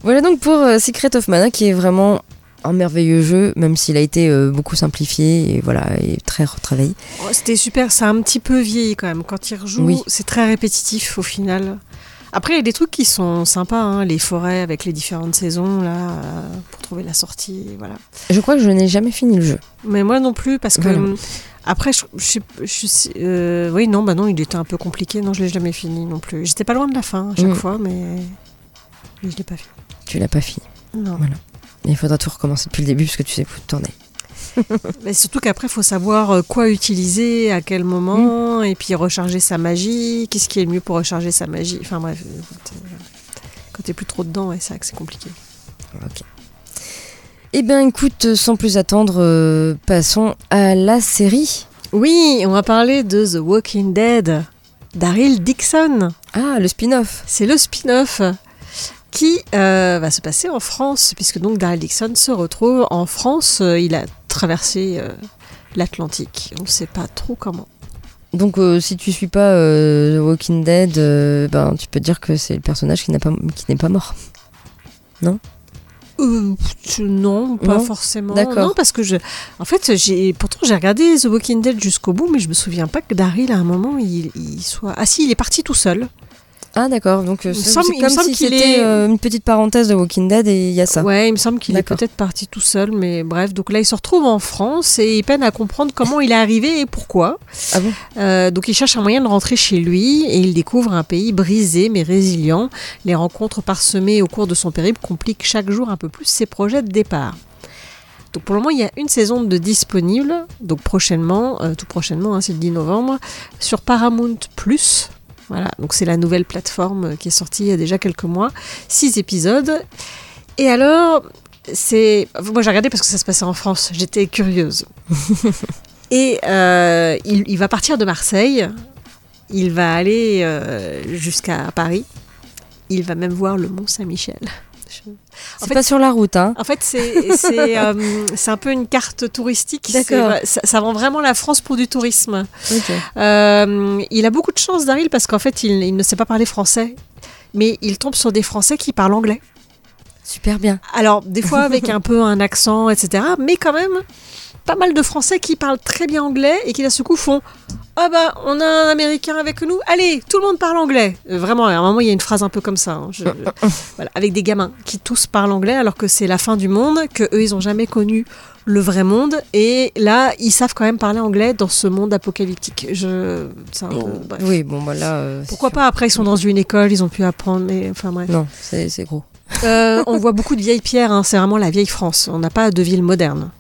A: Voilà donc pour euh, Secret of Mana qui est vraiment un merveilleux jeu, même s'il a été euh, beaucoup simplifié et voilà, et très retravaillé.
B: Oh, c'était super, ça a un petit peu vieilli quand même. Quand il rejoue,
A: Oui.
B: c'est très répétitif au final. Après, il y a des trucs qui sont sympas, hein, les forêts avec les différentes saisons, là, euh, pour trouver la sortie, voilà.
A: Je crois que je n'ai jamais fini le jeu.
B: Mais moi non plus, parce que
A: Voilà.
B: hum, après, je, je, euh, oui, non, bah non, il était un peu compliqué. Non, je l'ai jamais fini non plus. J'étais pas loin de la fin à chaque
A: Mm.
B: fois, mais, mais je l'ai pas fini.
A: Tu l'as pas fini.
B: Non.
A: Voilà. Il faudra tout recommencer depuis le début parce que tu sais plus tourner. *laughs*
B: Mais surtout qu'après, il faut savoir euh, quoi utiliser, à quel moment, et puis recharger sa magie. Qu'est-ce qui est le mieux pour recharger sa magie? Enfin bref, euh, quand t'es plus trop dedans, ouais, c'est vrai que c'est compliqué.
A: Ok. Eh bien écoute, sans plus attendre, euh, passons à la série.
B: Oui, on va parler de The Walking Dead, Daryl Dixon.
A: Ah, le spin-off.
B: C'est le spin-off qui euh, va se passer en France, puisque donc Daryl Dixon se retrouve en France. Euh, il a traversé euh, l'Atlantique. On ne sait pas trop comment.
A: Donc euh, si tu suis pas The Walking Dead, ben, tu peux dire que c'est le personnage qui pas, n'est pas mort.
B: Je- non, pas
A: Non?
B: forcément.
A: D'accord.
B: Non, parce que je, en fait, j'ai, pourtant j'ai regardé The Walking Dead jusqu'au bout, mais je me souviens pas que Daryl à un moment il, il soit. Ah si, il est parti tout seul.
A: Ah d'accord, donc euh, c'est comme si c'était
B: est-
A: euh, une petite parenthèse de Walking Dead et il y a ça.
B: Ouais, il me semble qu'il est peut-être parti tout seul, mais bref. Donc là, il se retrouve en France et il peine à comprendre comment il est arrivé et pourquoi.
A: Ah bon?
B: Euh, donc il cherche un moyen de rentrer chez lui et il découvre un pays brisé mais résilient. Les rencontres parsemées au cours de son périple compliquent chaque jour un peu plus ses projets de départ. Donc pour le moment, il y a une saison de disponible, donc prochainement, euh, tout prochainement, hein, c'est le 10 novembre, sur Paramount Plus. Voilà, donc c'est la nouvelle plateforme qui est sortie il y a déjà quelques mois. Six épisodes. Et alors, c'est. Moi j'ai regardé parce que ça se passait en France, j'étais curieuse. *laughs* Et euh, il, il va partir de Marseille, il va aller euh, jusqu'à Paris, il va même voir le Mont Saint-Michel.
A: C'est pas sur la route, hein
B: En fait, c'est *laughs* euh, un peu une carte touristique.
A: D'accord.
B: Ça, ça vend vraiment la France pour du tourisme. Euh, il a beaucoup de chance, Daryl, parce qu'en fait, il, il ne sait pas parler français. Mais il tombe sur des Français qui parlent anglais.
A: Super bien.
B: Alors, des fois avec *laughs* un peu un accent, etc. Mais quand même, pas mal de Français qui parlent très bien anglais et qui d'un seul coup font Ah bah, on a un Américain avec nous, allez, tout le monde parle anglais. Euh, Vraiment, à un moment, il y a une phrase un peu comme ça. hein. Je- *laughs* voilà, avec des gamins qui tous parlent anglais alors que c'est la fin du monde, que eux, ils ont jamais connu le vrai monde. Et là, ils savent quand même parler anglais dans ce monde apocalyptique. Je... peu-.
A: Oui, bon, bah là. euh,
B: Pourquoi pas Après, ils sont dans une école, ils ont pu apprendre. Et... Enfin bref.
A: Non, c'est c'est gros.
B: Euh, on voit beaucoup de vieilles pierres, hein, c'est vraiment la vieille France. On n'a pas de ville moderne.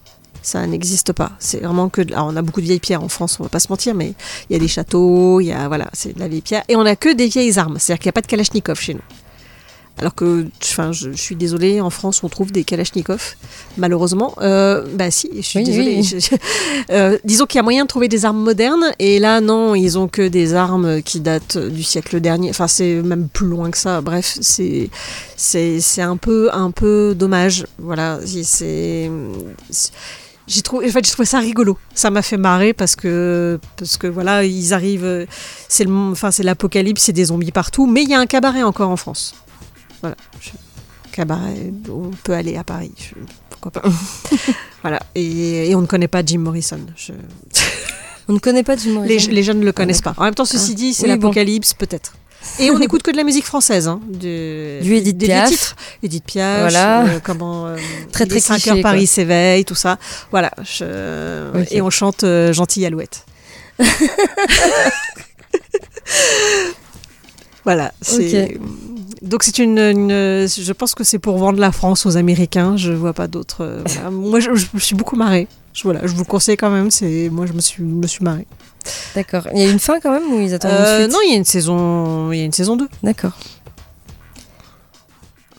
B: Ça n'existe pas. C'est vraiment que. de- Alors, on a beaucoup de vieilles pierres en France, on va pas se mentir, mais il y a des châteaux, il y a. Voilà, c'est de la vieille pierre. Et on a que des vieilles armes. C'est-à-dire qu'il n'y a pas de Kalachnikov chez nous. Alors que, enfin, je, je suis désolée, en France, on trouve des Kalachnikov, malheureusement. Euh, bah si, je suis
A: Oui,
B: désolée.
A: oui.
B: Je- je- euh, disons qu'il y a moyen de trouver des armes modernes, et là, non, ils ont que des armes qui datent du siècle dernier. Enfin, c'est même plus loin que ça. Bref, c'est c'est un peu un peu dommage. Voilà, c'est j'ai trouvé en fait j'ai trouvé ça rigolo. Ça m'a fait marrer parce que parce que voilà ils arrivent c'est le enfin c'est l'apocalypse c'est des zombies partout mais il y a un cabaret encore en France. Voilà. Je- cabaret on peut aller à Paris je- pourquoi pas. *laughs* Voilà. Et, et on ne connaît pas Jim Morrison. Je-
A: On ne connaît pas du monde.
B: les, les jeunes ne le connaissent pas. en même temps ceci dit c'est
A: Oui, bon.
B: l'apocalypse peut-être et on n'écoute que de la musique française hein, de,
A: Du Edith
B: des vieux
A: Piaf.
B: titres. Edith Piaf
A: Voilà.
B: euh, comment euh,
A: Très, très
B: est 5
A: cliché,
B: heures. Paris s'éveille tout ça voilà je- et on chante euh, Gentille Alouette *laughs* voilà donc c'est une, une- je pense que c'est pour vendre la France aux Américains je vois pas d'autres euh, voilà. moi je, je me suis beaucoup marrée je, voilà, je vous le conseille quand même c'est moi je me suis, me suis marrée
A: D'accord. Il y a une fin quand même ou ils attendent
B: Euh,
A: une suite
B: non il y a une saison il y a une saison 2
A: D'accord.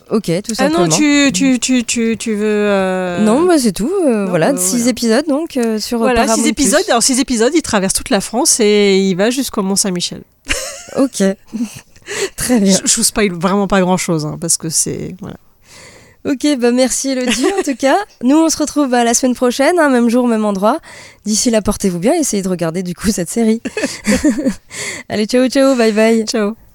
A: Ok, tout
B: Ah
A: simplement.
B: non, tu, tu, tu, tu, tu veux. euh,
A: Non, bah, c'est tout. euh,
B: non,
A: voilà,
B: bah,
A: six
B: voilà.
A: épisodes donc euh, sur
B: Voilà,
A: Paramount+.
B: six épisodes. Alors, six épisodes, il traverse toute la France et il va jusqu'au Mont-Saint-Michel.
A: Ok. *laughs* Très bien.
B: Je, je vous spoil vraiment pas grand chose, parce que c'est. Voilà.
A: Ok, bah merci Elodie en tout cas. Nous on se retrouve bah, la semaine prochaine, hein, même jour, même endroit. D'ici là, portez-vous bien, essayez de regarder du coup cette série. *laughs* Allez, ciao ciao, bye bye.
B: Ciao.